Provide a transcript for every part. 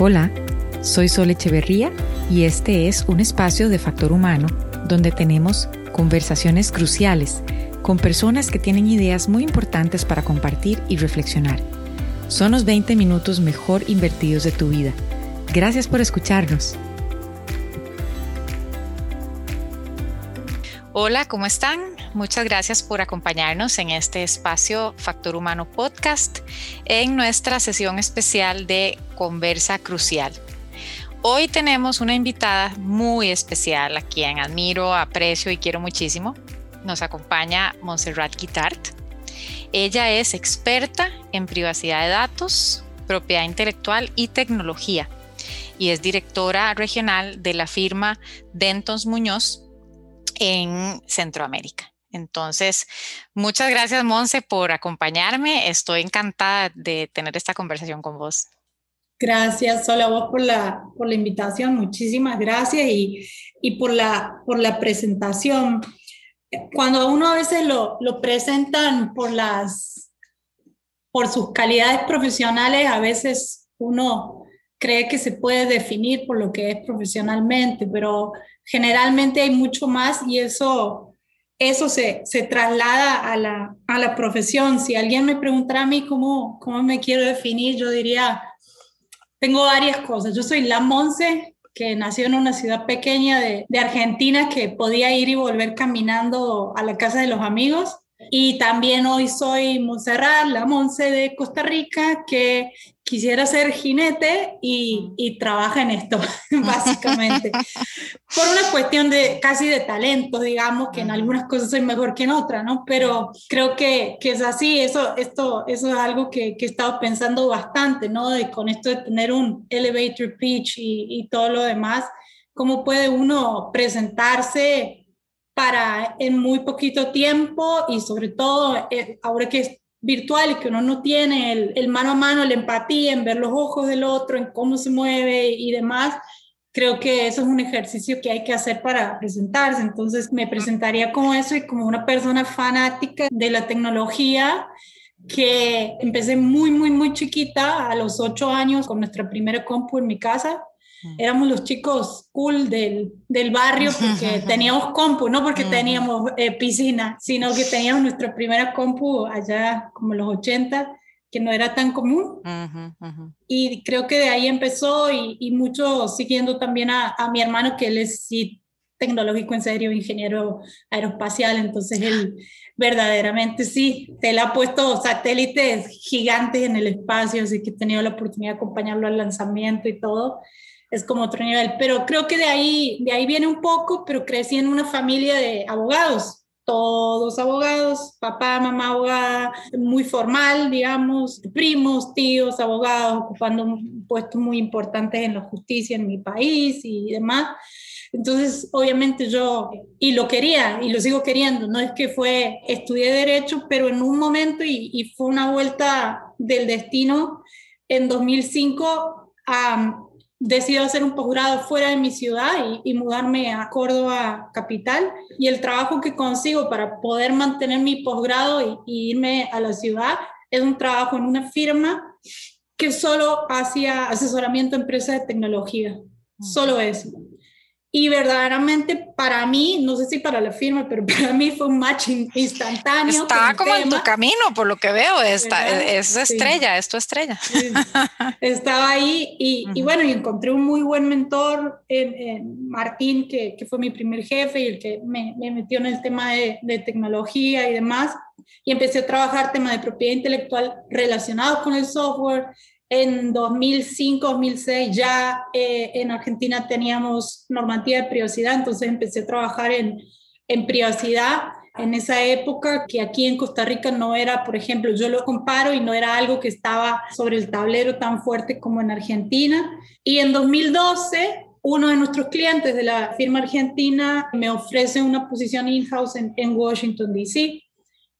Hola, soy Sol Echeverría y este es un espacio de Factor Humano donde tenemos conversaciones cruciales con personas que tienen ideas muy importantes para compartir y reflexionar. Son los 20 minutos mejor invertidos de tu vida. Gracias por escucharnos. Hola, ¿cómo están? Muchas gracias por acompañarnos en este espacio Factor Humano Podcast en nuestra sesión especial de Conversa Crucial. Hoy tenemos una invitada muy especial a quien admiro, aprecio y quiero muchísimo. Nos acompaña Montserrat Guitart. Ella es experta en privacidad de datos, propiedad intelectual y tecnología y es directora regional de la firma Dentons Muñoz en Centroamérica. Entonces, muchas gracias, Monse, por acompañarme. Estoy encantada de tener esta conversación con vos. Gracias, solo a vos por la, por la invitación. Muchísimas gracias y, y por, la, por la presentación. Cuando uno a veces lo, lo presentan por, las, por sus calidades profesionales, a veces uno cree que se puede definir por lo que es profesionalmente, pero generalmente hay mucho más y eso, eso se, se traslada a la, a la profesión. Si alguien me preguntara a mí cómo, cómo me quiero definir, yo diría, tengo varias cosas. Yo soy la Monse, que nació en una ciudad pequeña de, de Argentina que podía ir y volver caminando a la casa de los amigos. Y también hoy soy Montserrat, la Monse de Costa Rica, que quisiera ser jinete y, y trabaja en esto, básicamente. Por una cuestión de casi de talento, digamos, que en algunas cosas soy mejor que en otras, ¿no? Pero creo que, que, es así, eso, esto, eso es algo que, que, he estado pensando bastante, ¿no? De, con esto de tener un elevator pitch y, y todo lo demás, cómo puede uno presentarse para en muy poquito tiempo y sobre todo eh, ahora que es virtual y que uno no tiene el, el, mano a mano, la empatía en ver los ojos del otro, en cómo se mueve y demás, creo que eso es un ejercicio que hay que hacer para presentarse. Entonces me presentaría como eso y como una persona fanática de la tecnología que empecé muy, muy, muy chiquita, a los ocho años, con nuestra primera compu en mi casa éramos los chicos cool del, del barrio porque teníamos compu, no porque teníamos eh, piscina, sino que teníamos nuestra primera compu allá como los 80, que no era tan común. Y creo que de ahí empezó y, y mucho siguiendo también a, a, mi hermano, que él es sí, tecnológico en serio, ingeniero aeroespacial, entonces él verdaderamente sí, él ha puesto satélites gigantes en el espacio, así que he tenido la oportunidad de acompañarlo al lanzamiento y todo es como otro nivel. Pero creo que de ahí, de ahí viene un poco, pero crecí en una familia de abogados, todos abogados, papá, mamá abogada, muy formal, digamos, primos, tíos, abogados, ocupando puestos muy importantes en la justicia en mi país y demás. Entonces, obviamente yo, y lo quería, y lo sigo queriendo, no es que fue, estudié derecho, pero en un momento, y, y fue una vuelta del destino, en 2005, a decido hacer un posgrado fuera de mi ciudad y, y, mudarme a Córdoba capital. Y el trabajo que consigo para poder mantener mi posgrado y, y, irme a la ciudad es un trabajo en una firma que solo hacía asesoramiento a empresas de tecnología. Solo eso. Y verdaderamente para mí, no sé si para la firma, pero para mí fue un match instantáneo. Estaba como en tu camino, por lo que veo, esta, es estrella, es tu estrella. Estaba ahí y, y, bueno, y encontré un muy buen mentor en, en Martín, que, que, fue mi primer jefe y el que me, me metió en el tema de, de, tecnología y demás. Y empecé a trabajar tema de propiedad intelectual relacionado con el software, en 2005, 2006 ya eh, en Argentina teníamos normativa de privacidad, entonces empecé a trabajar en, en privacidad en esa época que aquí en Costa Rica no era, por ejemplo, yo lo comparo y no era algo que estaba sobre el tablero tan fuerte como en Argentina. Y en 2012, uno de nuestros clientes de la firma argentina me ofrece una posición in-house en, en Washington, D.C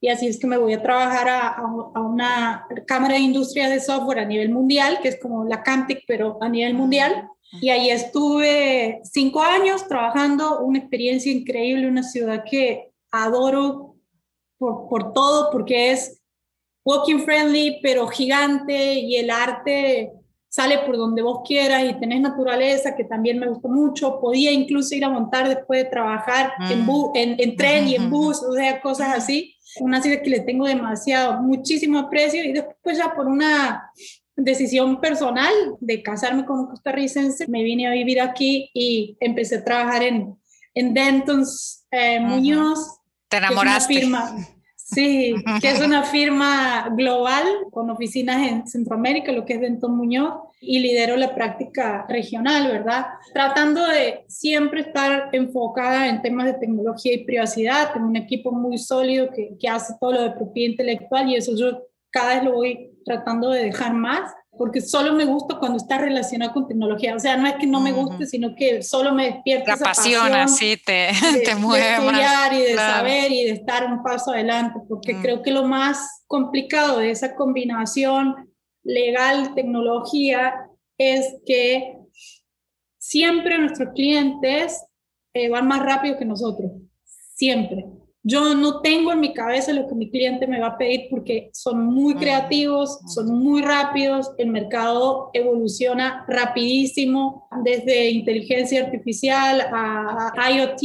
y así es que me voy a trabajar a, a, una cámara de industria de software a nivel mundial, que es como la Camtec, pero a nivel mundial. Y ahí estuve cinco años trabajando, una experiencia increíble, una ciudad que adoro por, por todo, porque es walking friendly, pero gigante, y el arte sale por donde vos quieras y tenés naturaleza, que también me gusta mucho. Podía incluso ir a montar después de trabajar en, mm. en, tren y en bus, o sea, cosas así. Una ciudad que le tengo demasiado, muchísimo aprecio y después ya por una decisión personal de casarme con un costarricense, me vine a vivir aquí y empecé a trabajar en, en Dentons eh, Muñoz. Te enamoraste. Sí, que es una firma global con oficinas en Centroamérica, lo que es Denton Muñoz, y lidero la práctica regional, ¿verdad? Tratando de siempre estar enfocada en temas de tecnología y privacidad. Tengo un equipo muy sólido que, que hace todo lo de propiedad intelectual y eso yo cada vez lo voy tratando de dejar más porque solo me gusta cuando está relacionado con tecnología. O sea, no es que no me guste, sino que solo me despierta La esa apasiona, sí, te, te mueve de estudiar y de saber y de estar un paso adelante, porque mm. creo que lo más complicado de esa combinación legal-tecnología es que siempre nuestros clientes eh, van más rápido que nosotros, siempre. Yo no tengo en mi cabeza lo que mi cliente me va a pedir porque son muy creativos, son muy rápidos, el mercado evoluciona rapidísimo, desde inteligencia artificial a IoT,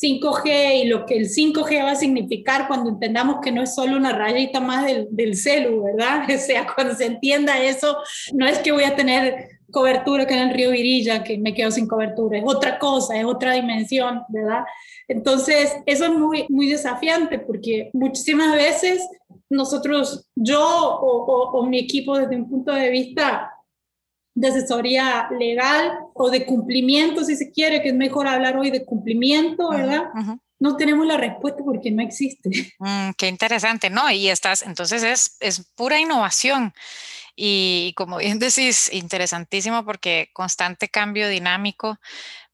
5G y lo que el 5G va a significar cuando entendamos que no es solo una rayita más del, del celu, ¿verdad? O sea, cuando se entienda eso, no es que voy a tener cobertura que en el río Virilla, que me quedo sin cobertura, es otra cosa, es otra dimensión, ¿verdad? Entonces, eso es muy, muy desafiante porque muchísimas veces nosotros, yo o, mi equipo desde un punto de vista de asesoría legal o de cumplimiento, si se quiere, que es mejor hablar hoy de cumplimiento, ¿verdad? No tenemos la respuesta porque no existe. Mm, qué interesante, ¿no? Y estás, entonces es, es pura innovación. Y como bien decís, interesantísimo porque constante cambio dinámico.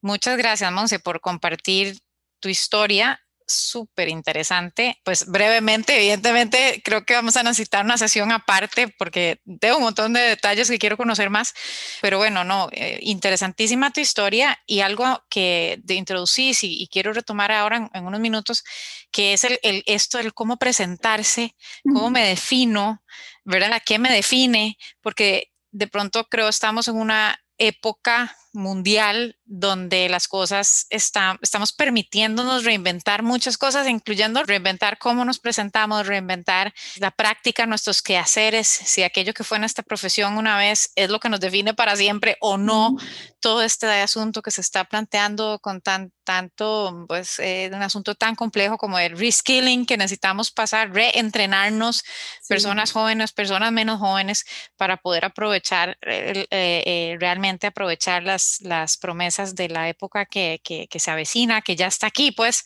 Muchas gracias, Monse, por compartir tu historia súper interesante. Pues brevemente, evidentemente, creo que vamos a necesitar una sesión aparte porque tengo un montón de detalles que quiero conocer más. Pero bueno, no, eh, interesantísima tu historia y algo que de introducís y, quiero retomar ahora en, unos minutos, que es el, esto del cómo presentarse, cómo me defino, ¿verdad? ¿A qué me define? Porque de pronto creo estamos en una época mundial donde las cosas están, estamos permitiéndonos reinventar muchas cosas, incluyendo reinventar cómo nos presentamos, reinventar la práctica, nuestros quehaceres, si aquello que fue nuestra profesión una vez es lo que nos define para siempre o no, todo este asunto que se está planteando con tan, tanto, pues, eh, un asunto tan complejo como el reskilling que necesitamos pasar, reentrenarnos, personas jóvenes, personas menos jóvenes, para poder aprovechar, eh, eh, realmente aprovechar las las, promesas de la época que, se avecina, que ya está aquí, pues.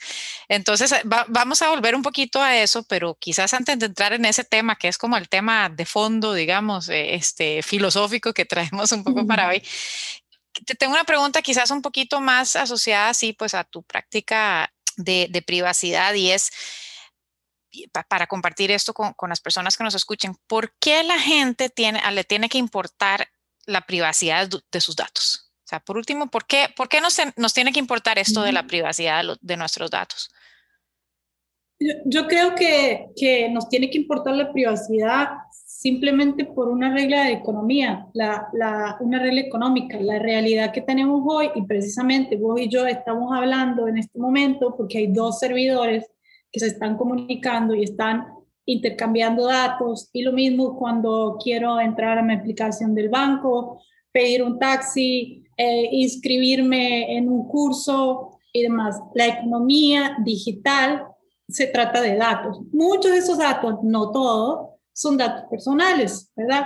Entonces, eh, vamos a volver un poquito a eso, pero quizás antes de entrar en ese tema, que es como el tema de fondo, digamos, eh, este, filosófico que traemos un poco para hoy, te tengo una pregunta quizás un poquito más asociada, sí, pues a tu práctica de, privacidad y es para compartir esto con, las personas que nos escuchen, ¿por qué la gente tiene, le tiene que importar la privacidad de sus datos? O sea, por último, ¿por qué, por qué nos, nos tiene que importar esto de la privacidad de, nuestros datos? Yo, creo que, que, nos tiene que importar la privacidad simplemente por una regla de economía, la, la, una regla económica, la realidad que tenemos hoy y precisamente vos y yo estamos hablando en este momento porque hay dos servidores que se están comunicando y están intercambiando datos y lo mismo cuando quiero entrar a mi aplicación del banco, pedir un taxi, eh, inscribirme en un curso y demás. La economía digital se trata de datos. Muchos de esos datos, no todos, son datos personales, ¿verdad?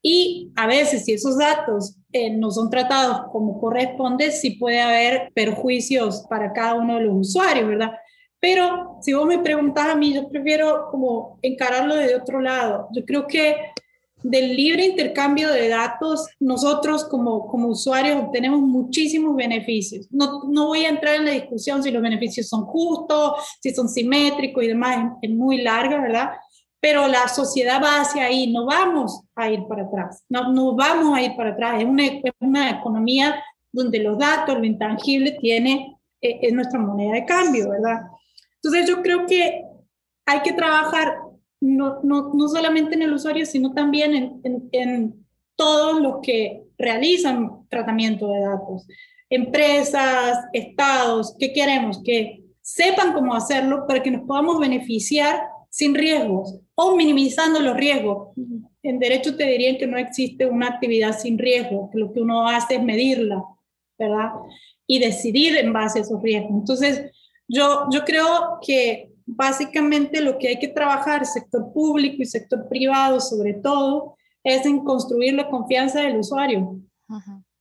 Y a veces si esos datos eh, no son tratados como corresponde, sí puede haber perjuicios para cada uno de los usuarios, ¿verdad? Pero si vos me preguntas a mí, yo prefiero como encararlo de otro lado. Yo creo que del libre intercambio de datos, nosotros como, como usuarios obtenemos muchísimos beneficios. No, no voy a entrar en la discusión si los beneficios son justos, si son simétricos y demás, es, muy larga, ¿verdad? Pero la sociedad va hacia ahí, no vamos a ir para atrás, no, no vamos a ir para atrás. Es una, es una economía donde los datos, lo intangible, tiene, eh, es nuestra moneda de cambio, ¿verdad? Entonces yo creo que hay que trabajar no, no, no solamente en el usuario, sino también en, en, todos los que realizan tratamiento de datos. Empresas, estados, ¿qué queremos? Que sepan cómo hacerlo para que nos podamos beneficiar sin riesgos o minimizando los riesgos. En derecho te dirían que no existe una actividad sin riesgo, que lo que uno hace es medirla, ¿verdad? Y decidir en base a esos riesgos. Entonces, yo, yo creo que básicamente lo que hay que trabajar, sector público y sector privado sobre todo, es en construir la confianza del usuario.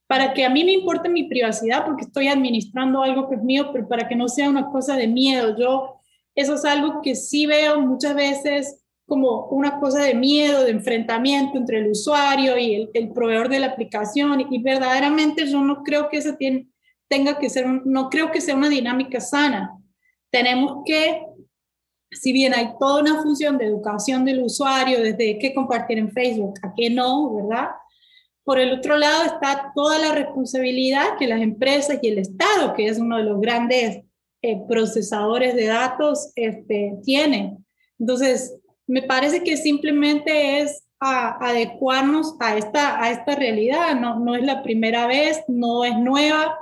Para que a mí me importe mi privacidad, porque estoy administrando algo que es mío, pero para que no sea una cosa de miedo. Yo, eso es algo que sí veo muchas veces como una cosa de miedo, de enfrentamiento entre el usuario y el, el proveedor de la aplicación. Y verdaderamente yo no creo que eso tiene, tenga que ser, no creo que sea una dinámica sana. Tenemos que si bien hay toda una función de educación del usuario, desde qué compartir en Facebook a qué no, ¿verdad? Por el otro lado está toda la responsabilidad que las empresas y el Estado, que es uno de los grandes eh, procesadores de datos, este, tiene. Entonces, me parece que simplemente es adecuarnos a esta, a esta realidad. No, no es la primera vez, no es nueva.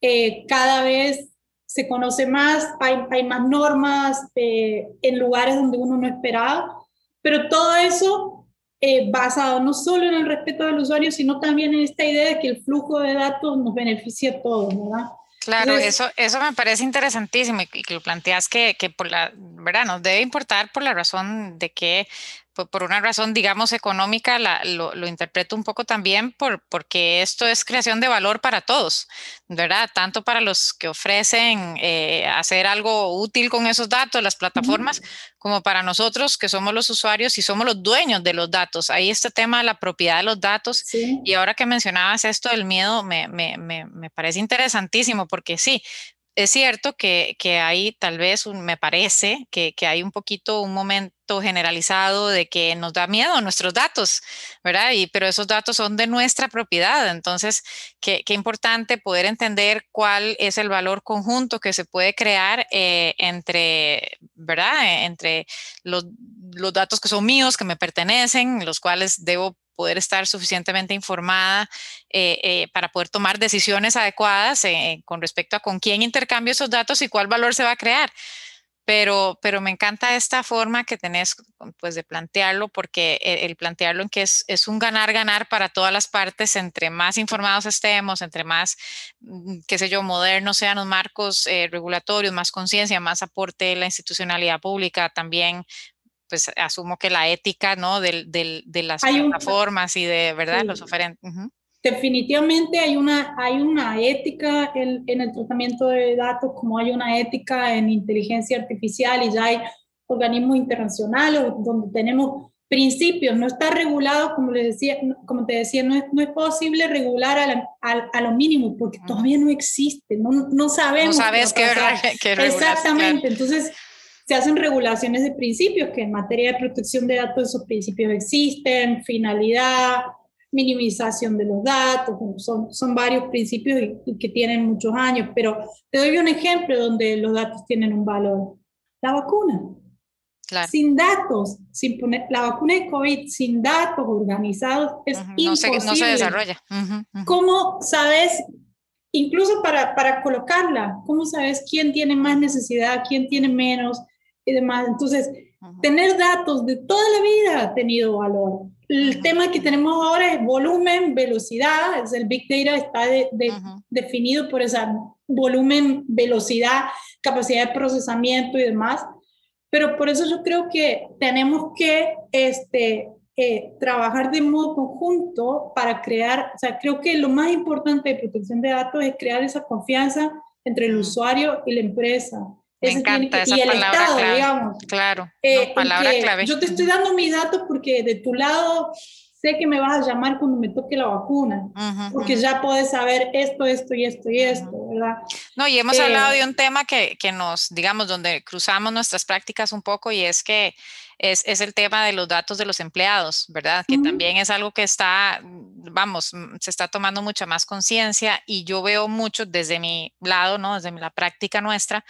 Eh, cada vez se conoce más, hay, hay más normas eh, en lugares donde uno no esperaba, pero todo eso eh, basado no solo en el respeto del usuario, sino también en esta idea de que el flujo de datos nos beneficia a todos, ¿verdad? Claro, eso, eso me parece interesantísimo y, que lo planteas que, que por la, ¿verdad? Nos debe importar por la razón de que por, una razón, digamos, económica, lo, interpreto un poco también por, porque esto es creación de valor para todos, ¿verdad? Tanto para los que ofrecen eh, hacer algo útil con esos datos, las plataformas, como para nosotros que somos los usuarios y somos los dueños de los datos. Ahí este tema de la propiedad de los datos. Y ahora que mencionabas esto del miedo, me, me, me, me parece interesantísimo porque sí, es cierto que, que, hay tal vez, un, me parece, que, que, hay un poquito un momento generalizado de que nos da miedo nuestros datos, ¿verdad? Y, pero esos datos son de nuestra propiedad. Entonces, qué, qué importante poder entender cuál es el valor conjunto que se puede crear eh, entre, ¿verdad? Entre los, los datos que son míos, que me pertenecen, los cuales debo poder estar suficientemente informada eh, eh, para poder tomar decisiones adecuadas eh, con respecto a con quién intercambio esos datos y cuál valor se va a crear. Pero, pero me encanta esta forma que tenés pues, de plantearlo, porque el, plantearlo en que es, es, un ganar-ganar para todas las partes, entre más informados estemos, entre más, mm, qué sé yo, modernos sean los marcos regulatorios, más conciencia, más aporte la institucionalidad pública, también pues asumo que la ética, ¿no? De, de las plataformas y de, ¿verdad? Los oferentes. Definitivamente hay una, hay una ética en, en, el tratamiento de datos, como hay una ética en inteligencia artificial y ya hay organismos internacionales donde tenemos principios, no está regulado, como, les decía, como te decía, no es, no es posible regular a, a, a, lo mínimo porque todavía no existe, no, no sabemos. No sabes qué, qué Exactamente, entonces se hacen regulaciones de principios, que en materia de protección de datos esos principios existen, finalidad, minimización de los datos, son, son varios principios y, que tienen muchos años, pero te doy un ejemplo donde los datos tienen un valor. La vacuna. Claro. Sin datos, sin poner, la vacuna de COVID sin datos organizados es imposible. no se desarrolla. ¿Cómo sabes incluso para, para, colocarla, ¿cómo sabes quién tiene más necesidad, quién tiene menos? Y demás. Entonces, tener datos de toda la vida ha tenido valor. El tema que tenemos ahora es volumen, velocidad, es el Big Data está definido por esa volumen, velocidad, capacidad de procesamiento y demás. Pero por eso yo creo que tenemos que este, eh, trabajar de modo conjunto para crear, o sea, creo que lo más importante de protección de datos es crear esa confianza entre el usuario y la empresa. Me encanta esa palabra clave. Digamos. Claro, eh, palabra clave. Yo te estoy dando mis datos porque de tu lado sé que me vas a llamar cuando me toque la vacuna, porque ya puedes saber esto, esto y esto y esto, ¿verdad? No, y hemos hablado de eh, un tema que, que, nos, digamos, donde cruzamos nuestras prácticas un poco y es que es, es el tema de los datos de los empleados, ¿verdad? Que también es algo que está, vamos, se está tomando mucha más conciencia y yo veo mucho desde mi lado, ¿no? Desde la práctica nuestra,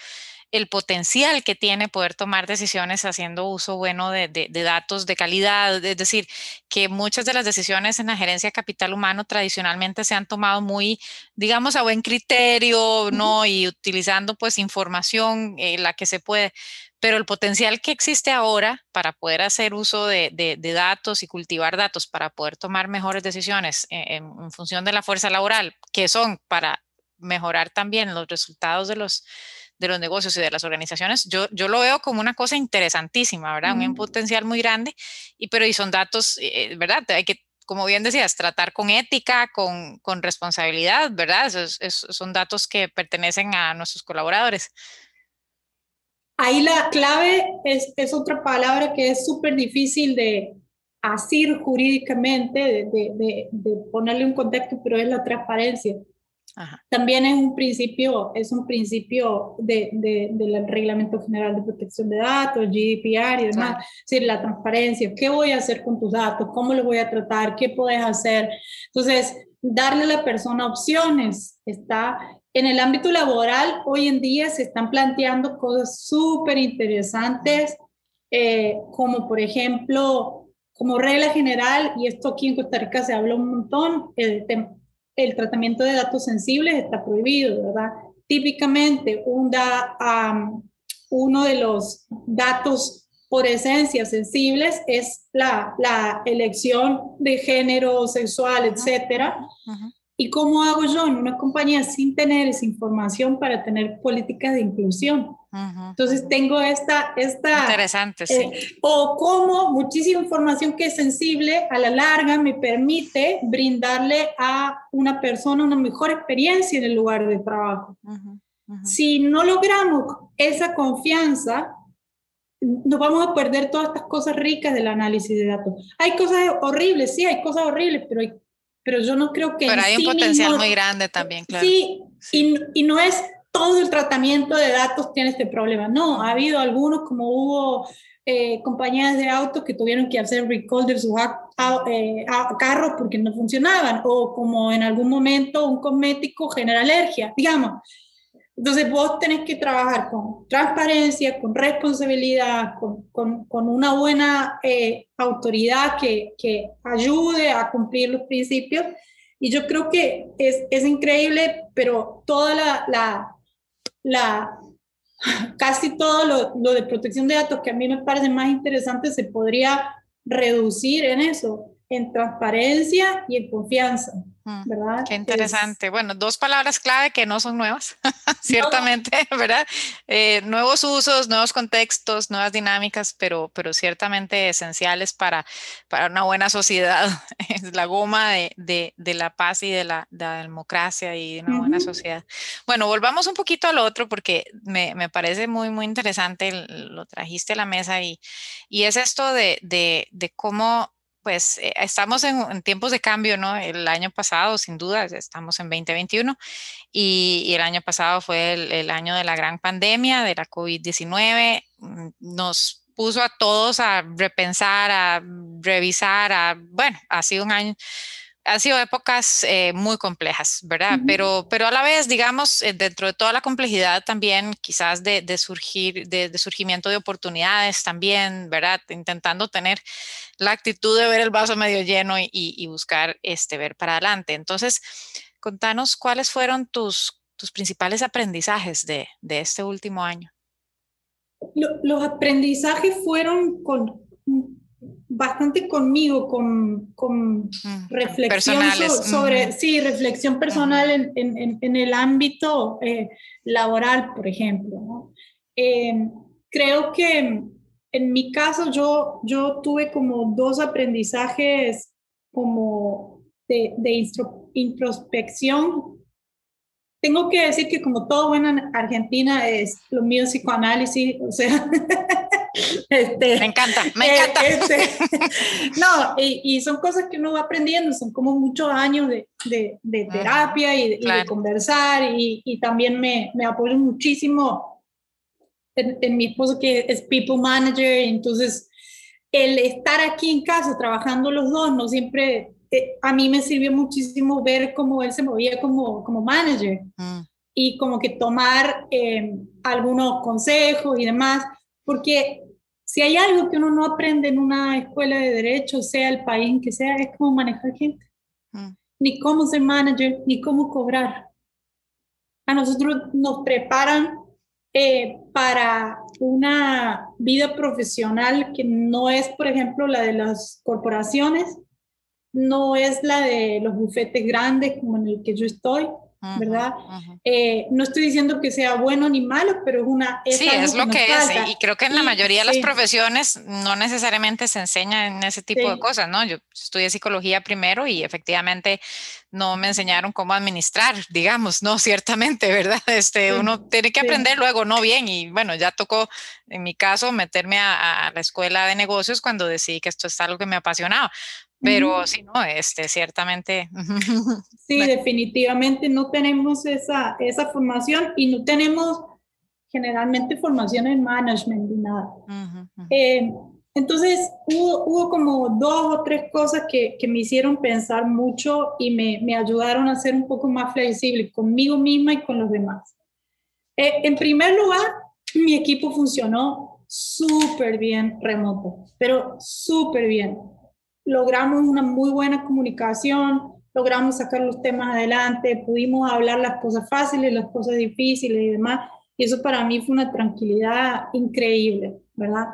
el potencial que tiene poder tomar decisiones haciendo uso bueno de, datos de calidad. Es decir, que muchas de las decisiones en la gerencia de capital humano tradicionalmente se han tomado muy, digamos, a buen criterio, ¿no? Y utilizando pues información, eh, la que se puede. Pero el potencial que existe ahora para poder hacer uso de, datos y cultivar datos para poder tomar mejores decisiones eh, en, en función de la fuerza laboral, que son para mejorar también los resultados de los de los negocios y de las organizaciones, yo, yo lo veo como una cosa interesantísima, ¿verdad? Un potencial muy grande, y pero y son datos, eh, ¿verdad? Hay que, como bien decías, tratar con ética, con, con responsabilidad, ¿verdad? son datos que pertenecen a nuestros colaboradores. Ahí la clave es, es otra palabra que es súper difícil de asir jurídicamente, de, de, de ponerle un contexto, pero es la transparencia. También es un principio, es un principio de, del Reglamento General de Protección de Datos, GDPR y demás, es decir, la transparencia, qué voy a hacer con tus datos, cómo los voy a tratar, qué puedes hacer. Entonces, darle a la persona opciones está en el ámbito laboral, hoy en día se están planteando cosas súper interesantes, eh, como por ejemplo, como regla general, y esto aquí en Costa Rica se habla un montón, el tema el tratamiento de datos sensibles está prohibido, ¿verdad? Típicamente, un da, uno de los datos por esencia sensibles es la, la elección de género sexual, etcétera. ¿Y cómo hago yo en una compañía sin tener esa información para tener políticas de inclusión? Entonces tengo esta... esta Interesante, sí. Eh, o cómo muchísima información que es sensible a la larga me permite brindarle a una persona una mejor experiencia en el lugar de trabajo. Si no logramos esa confianza, nos vamos a perder todas estas cosas ricas del análisis de datos. Hay cosas horribles, sí, hay cosas horribles, pero hay pero yo no creo que... Pero hay un potencial muy grande también, claro. Sí, Y, y, no es todo el tratamiento de datos tiene este problema, no, ha habido algunos como hubo eh, compañías de autos que tuvieron que hacer recall de sus eh, carros porque no funcionaban, o como en algún momento un cosmético genera alergia, digamos. Entonces vos tenés que trabajar con transparencia, con responsabilidad, con, con, con una buena eh, autoridad que, que, ayude a cumplir los principios. Y yo creo que es, es increíble, pero toda la, la, la casi todo lo, lo, de protección de datos que a mí me parece más interesante se podría reducir en eso, en transparencia y en confianza. Mm, ¿verdad? Qué interesante. bueno, dos palabras clave que no son nuevas, ciertamente, ¿verdad? Eh, nuevos usos, nuevos contextos, nuevas dinámicas, pero, pero ciertamente esenciales para, para una buena sociedad. Es la goma de, de, de la paz y de la, de la, democracia y de una buena sociedad. Bueno, volvamos un poquito al otro porque me, me parece muy, muy interesante, lo trajiste a la mesa y, y es esto de, de cómo pues eh, estamos en, tiempos de cambio, ¿no? El año pasado, sin duda, estamos en 2021 y, el año pasado fue el, año de la gran pandemia, de la COVID-19. Mm, nos puso a todos a repensar, a revisar, a, bueno, ha sido un año, han sido épocas eh, muy complejas, ¿verdad? pero, pero a la vez, digamos, eh, dentro de toda la complejidad también, quizás de, de surgir, de, de, surgimiento de oportunidades también, ¿verdad? Intentando tener la actitud de ver el vaso medio lleno y, y buscar este, ver para adelante. Entonces, contanos cuáles fueron tus, tus principales aprendizajes de, de este último año. Los aprendizajes fueron con bastante conmigo, con, con reflexión sobre, sí, reflexión personal en, en, en, el ámbito eh, laboral, por ejemplo. Em, creo que en mi caso yo, yo tuve como dos aprendizajes como de, de introspección. Tengo que decir que como todo bueno en Argentina es lo mío psicoanálisis, o sea, Este, me encanta, me eh, encanta. Este, no, y, son cosas que uno va aprendiendo, son como muchos años de, de, terapia y, de conversar, y, y también me, me, apoyo muchísimo en, mi esposo que es people manager, entonces el estar aquí en casa trabajando los dos, no siempre, eh, a mí me sirvió muchísimo ver cómo él se movía como, como manager. Mm. y como que tomar eh, algunos consejos y demás, porque si hay algo que uno no aprende en una escuela de derecho, sea el país en que sea, es cómo manejar gente, mm. ni cómo ser manager, ni cómo cobrar. A nosotros nos preparan eh, para una vida profesional que no es, por ejemplo, la de las corporaciones, no es la de los bufetes grandes como en el que yo estoy, ¿verdad? Eh, no estoy diciendo que sea bueno ni malo, pero es una... sí, es lo que, es, y creo que en la mayoría de las profesiones no necesariamente se enseña en ese tipo de cosas, ¿no? Yo estudié psicología primero y efectivamente no me enseñaron cómo administrar, digamos, no, ciertamente, ¿verdad? Este, Uno tiene que aprender luego, no bien, y bueno, ya tocó, en mi caso, meterme a, a la escuela de negocios cuando decidí que esto es algo que me apasionaba, pero sí, no, este, ciertamente. Sí, definitivamente no tenemos esa, esa formación y no tenemos generalmente formación en management ni nada. Eh, entonces, hubo, hubo, como dos o tres cosas que, que me hicieron pensar mucho y me, me, ayudaron a ser un poco más flexible conmigo misma y con los demás. Eh, en primer lugar, mi equipo funcionó súper bien remoto, pero súper bien logramos una muy buena comunicación, logramos sacar los temas adelante, pudimos hablar las cosas fáciles, las cosas difíciles y demás. Y eso para mí fue una tranquilidad increíble, ¿verdad?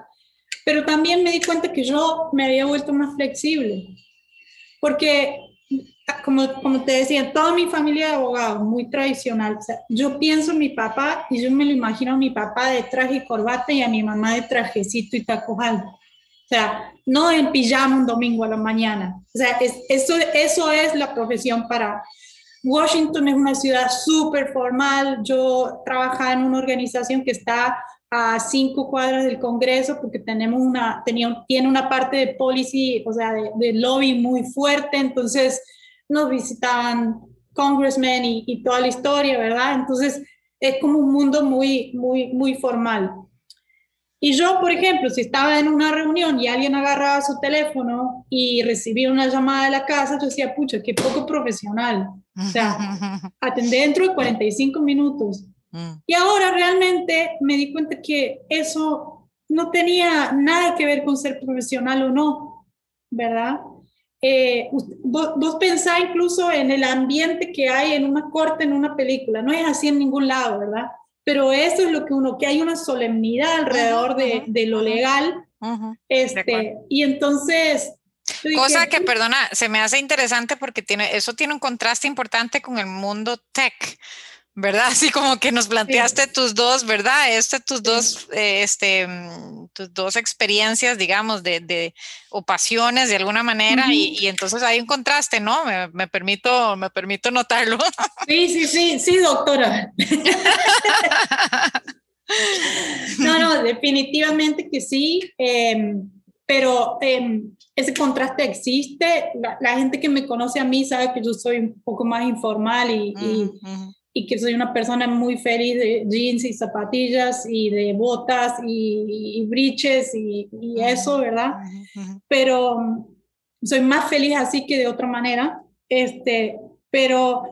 Pero también me di cuenta que yo me había vuelto más flexible, porque como, como te decía, toda mi familia de abogados, muy tradicional. O sea, yo pienso en mi papá y yo me lo imagino a mi papá de traje y corbata y a mi mamá de trajecito y tacos. O sea, no en un domingo a la mañana. O sea, eso, eso es la profesión para... Washington es una ciudad súper formal. Yo trabajaba en una organización que está a cinco cuadras del Congreso porque tenemos una, tenía, tiene una parte de policy, o sea, de, lobby muy fuerte. Entonces nos visitaban congressmen y, y toda la historia, ¿verdad? Entonces es como un mundo muy, muy, muy formal. Y yo, por ejemplo, si estaba en una reunión y alguien agarraba su teléfono y recibía una llamada de la casa, yo decía, pucha, qué poco profesional. O sea, atendé dentro de 45 minutos. Mm. Y ahora realmente me di cuenta que eso no tenía nada que ver con ser profesional o no, ¿verdad? Eh, vos, vos pensás incluso en el ambiente que hay en una corte, en una película, no es así en ningún lado, ¿verdad? Pero eso es lo que uno, que hay una solemnidad alrededor de, de lo legal, este, y entonces... Cosa que, perdona, se me hace interesante porque tiene, eso tiene un contraste importante con el mundo tech, ¿verdad? Así como que nos planteaste tus dos, ¿verdad? Este, tus dos, eh, este, mm, tus dos experiencias, digamos, de, de o pasiones de alguna manera, y, y, entonces hay un contraste, ¿no? Me, me, permito, me permito notarlo. Sí, sí, sí, sí, doctora. no, no, definitivamente que sí. Eh, pero eh, ese contraste existe. La, la, gente que me conoce a mí sabe que yo soy un poco más informal y, uh -huh. y y que soy una persona muy feliz de jeans y zapatillas y de botas y, y briches y, y, eso, ¿verdad? Pero soy más feliz así que de otra manera. Este, pero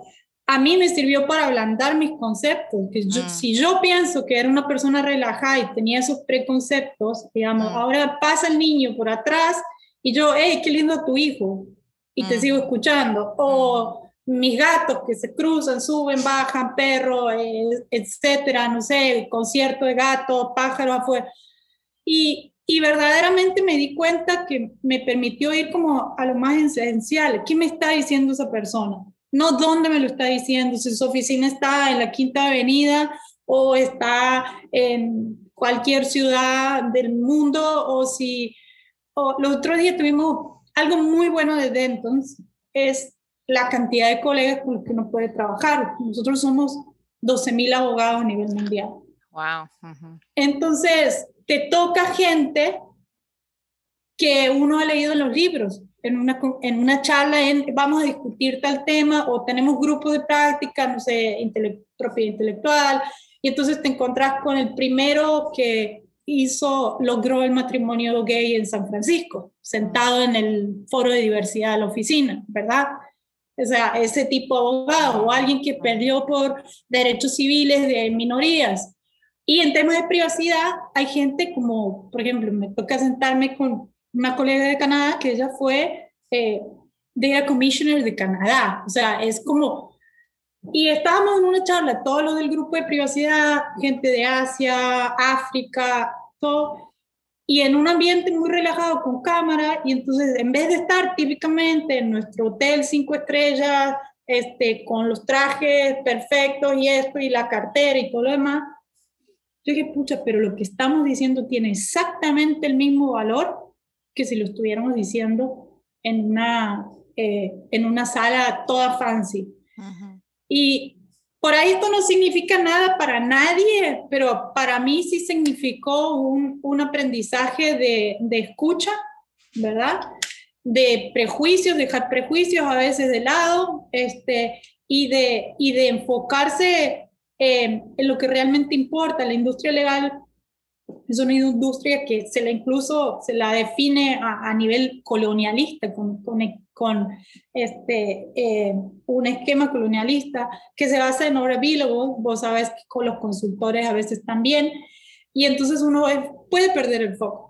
a mí me sirvió para ablandar mis conceptos. Que yo, mm. Si yo pienso que era una persona relajada y tenía esos preconceptos, digamos, mm. ahora pasa el niño por atrás y yo, hey, qué lindo tu hijo, y mm. te sigo escuchando. O mis gatos que se cruzan, suben, bajan, perro, eh, etcétera, no sé, concierto de gato, pájaro afuera. Y, y, verdaderamente me di cuenta que me permitió ir como a lo más esencial. ¿Qué me está diciendo esa persona? No dónde me lo está diciendo, si su oficina está en la Quinta Avenida o está en cualquier ciudad del mundo o si... O, los otros días tuvimos algo muy bueno de Dentons, es la cantidad de colegas con los que uno puede trabajar. Nosotros somos 12.000 abogados a nivel mundial. Wow. Uh -huh. Entonces, te toca gente que uno ha leído en los libros, en una, en una charla, en, vamos a discutir tal tema, o tenemos grupos de práctica, no sé, intele propiedad intelectual, y entonces te encontrás con el primero que hizo, logró el matrimonio gay en San Francisco, sentado en el foro de diversidad de la oficina, ¿verdad? o sea, ese tipo de abogado o alguien que perdió por derechos civiles de minorías. Y en temas de privacidad, hay gente como, por ejemplo, me toca sentarme con una colega de Canadá que ella fue eh, Data Commissioner de Canadá. O sea, es como... Y estábamos en una charla, todos los del grupo de privacidad, gente de Asia, África, todo, y en un ambiente muy relajado con cámara, y entonces en vez de estar típicamente en nuestro hotel cinco estrellas, este, con los trajes perfectos y esto, y la cartera y todo lo demás, yo dije, pucha, pero lo que estamos diciendo tiene exactamente el mismo valor que si lo estuviéramos diciendo en una, eh, en una sala toda fancy. Y por ahí esto no significa nada para nadie, pero para mí sí significó un, un aprendizaje de, de, escucha, ¿verdad? De prejuicios, dejar prejuicios a veces de lado, este, y, de, y de enfocarse eh, en lo que realmente importa. La industria legal es una industria que se la incluso se la define a, nivel colonialista, con, con, con este, eh, un esquema colonialista que se basa en obra vos, vos sabes que con los consultores a veces también, y entonces uno puede perder el foco.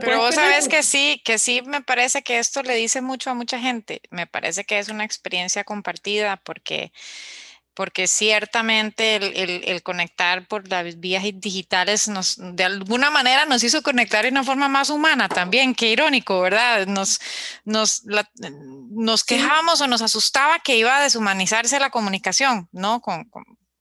Pero vos sabes que sí, que sí me parece que esto le dice mucho a mucha gente. Me parece que es una experiencia compartida porque porque ciertamente el, conectar por las vías digitales nos, de alguna manera nos hizo conectar de una forma más humana también, qué irónico, ¿verdad? Nos, nos, nos quejábamos o nos asustaba que iba a deshumanizarse la comunicación, ¿no? con,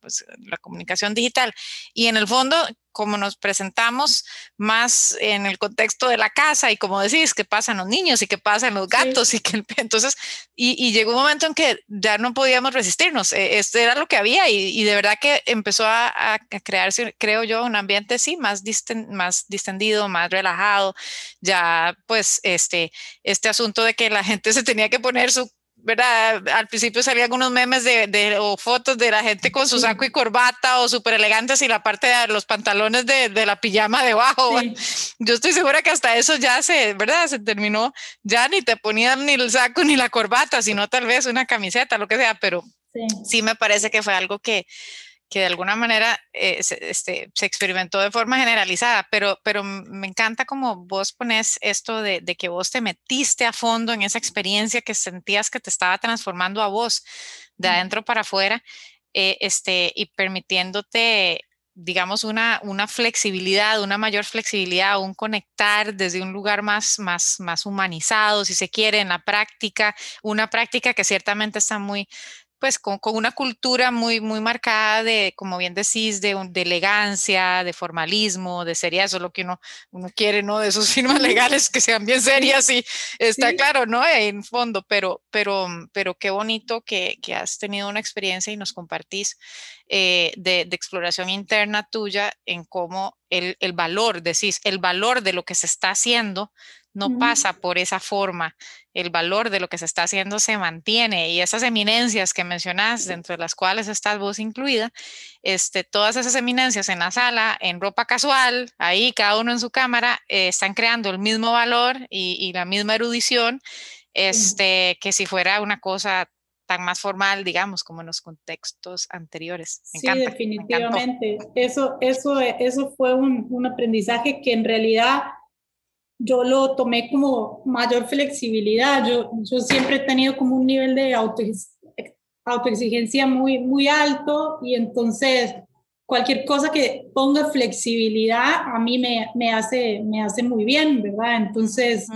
pues, la comunicación digital. Y en el fondo, como nos presentamos más en el contexto de la casa y como decís, qué pasa en los niños y qué pasa en los gatos y que entonces, y, llegó un momento en que ya no podíamos resistirnos, este era lo que había y, de verdad que empezó a, crearse, creo yo, un ambiente sí, más, más distendido, más relajado, ya pues este, este asunto de que la gente se tenía que poner su ¿verdad? Al principio salían unos memes de, o fotos de la gente con su saco y corbata o súper elegantes y la parte de los pantalones de, la pijama debajo. Yo estoy segura que hasta eso ya se, ¿verdad? Se terminó, ya ni te ponían ni el saco ni la corbata, sino tal vez una camiseta, lo que sea, pero sí me parece que fue algo que que de alguna manera eh, se, este, se experimentó de forma generalizada, pero, pero me encanta como vos pones esto de, de, que vos te metiste a fondo en esa experiencia que sentías que te estaba transformando a vos de adentro para afuera eh, este, y permitiéndote digamos, una, una flexibilidad, una mayor flexibilidad, un conectar desde un lugar más, más, más humanizado, si se quiere, en la práctica, una práctica que ciertamente está muy, pues con, una cultura muy, muy marcada de, como bien decís, de, de elegancia, de formalismo, de seriedad, eso es lo que uno, uno quiere, ¿no? De esos firmas legales que sean bien serias y está claro, ¿no? En fondo, pero, pero, pero qué bonito que, que has tenido una experiencia y nos compartís eh, de, de, exploración interna tuya en cómo el, el valor, decís, el valor de lo que se está haciendo no pasa por esa forma. El valor de lo que se está haciendo se mantiene y esas eminencias que mencionas, dentro de las cuales estás vos incluida, este, todas esas eminencias en la sala, en ropa casual, ahí cada uno en su cámara, eh, están creando el mismo valor y, la misma erudición este, que si fuera una cosa tan más formal, digamos, como en los contextos anteriores. sí, definitivamente. eso, eso, eso fue un, un aprendizaje que en realidad yo lo tomé como mayor flexibilidad. Yo, yo siempre he tenido como un nivel de auto, autoexigencia muy, muy alto y entonces cualquier cosa que ponga flexibilidad a mí me, me hace, me hace muy bien, ¿verdad? Entonces,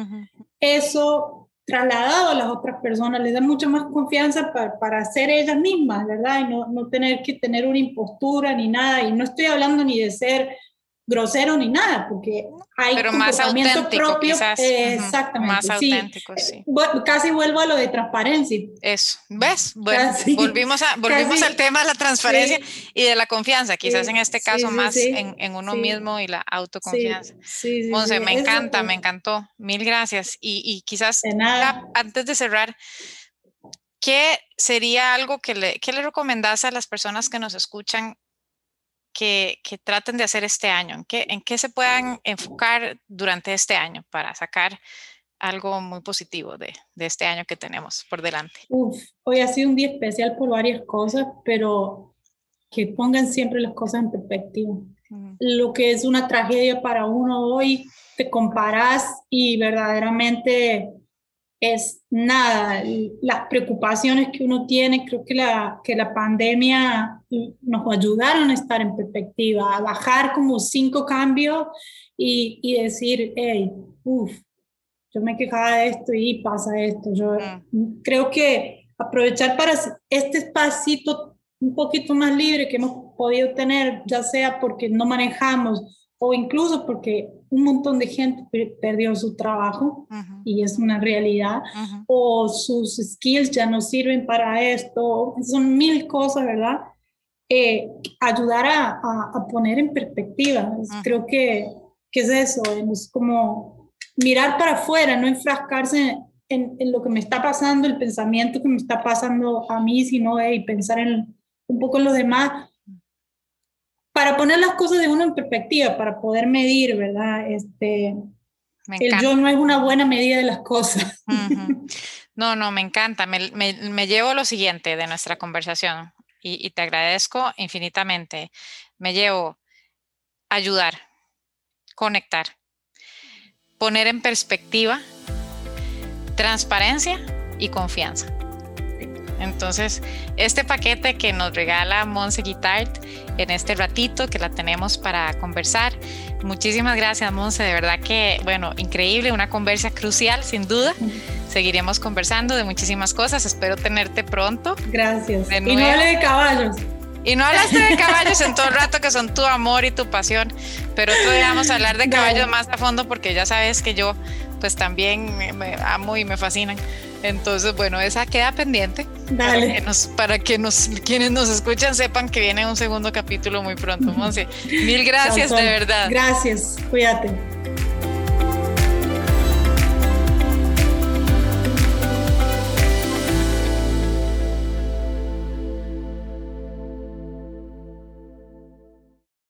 eso trasladado a las otras personas les da mucha más confianza para, para ser ellas mismas, ¿verdad? Y no, no tener que tener una impostura ni nada. Y no estoy hablando ni de ser grosero ni nada, porque hay Pero más propio. Quizás. exactamente. Más auténtico, sí. Casi vuelvo a lo de transparencia. Eso, ¿ves? Bueno, volvimos, a, volvimos al tema de la transparencia y de la confianza, quizás en este caso más en, en, uno mismo y la autoconfianza. Sí, Monse, me encanta, me encantó. Mil gracias. Y, y quizás antes de cerrar, ¿qué sería algo que le, que le recomendás a las personas que nos escuchan que, traten de hacer este año? ¿En qué, ¿En qué se puedan enfocar durante este año para sacar algo muy positivo de, de este año que tenemos por delante. Uf, hoy ha sido un día especial por varias cosas, pero que pongan siempre las cosas en perspectiva. Lo que es una tragedia para uno hoy, te comparas y verdaderamente es nada. Las preocupaciones que uno tiene, creo que la, que la pandemia nos ayudaron a estar en perspectiva, a bajar como cinco cambios y, y decir, hey, uff, yo me quejaba de esto y pasa esto. Yo mm. creo que aprovechar para este espacito un poquito más libre que hemos podido tener, ya sea porque no manejamos o incluso porque un montón de gente perdió su trabajo y es una realidad, o sus skills ya no sirven para esto, son mil cosas, ¿verdad? Eh, ayudar a, a, poner en perspectiva, creo que, que, es eso, es como mirar para afuera, no enfrascarse en, en, lo que me está pasando, el pensamiento que me está pasando a mí, sino y pensar en, un poco en los demás para poner las cosas de uno en perspectiva, para poder medir, ¿verdad? Este, el yo no es una buena medida de las cosas. No, no, me encanta. Me, me, llevo lo siguiente de nuestra conversación y, y te agradezco infinitamente. Me llevo ayudar, conectar, poner en perspectiva, transparencia y confianza. Entonces, este paquete que nos regala Monse Guitart en este ratito que la tenemos para conversar. Muchísimas gracias, Monse. De verdad que, bueno, increíble, una conversa crucial, sin duda. Seguiremos conversando de muchísimas cosas. Espero tenerte pronto. Gracias. y no hable de caballos. Y no hablaste de caballos en todo el rato, que son tu amor y tu pasión, pero día vamos a hablar de caballos más a fondo porque ya sabes que yo pues también me amo y me fascinan. Entonces, bueno, esa queda pendiente. Dale. Para que, nos, para que nos, quienes nos escuchan sepan que viene un segundo capítulo muy pronto, Monse. Mil gracias, de verdad. Gracias, cuídate.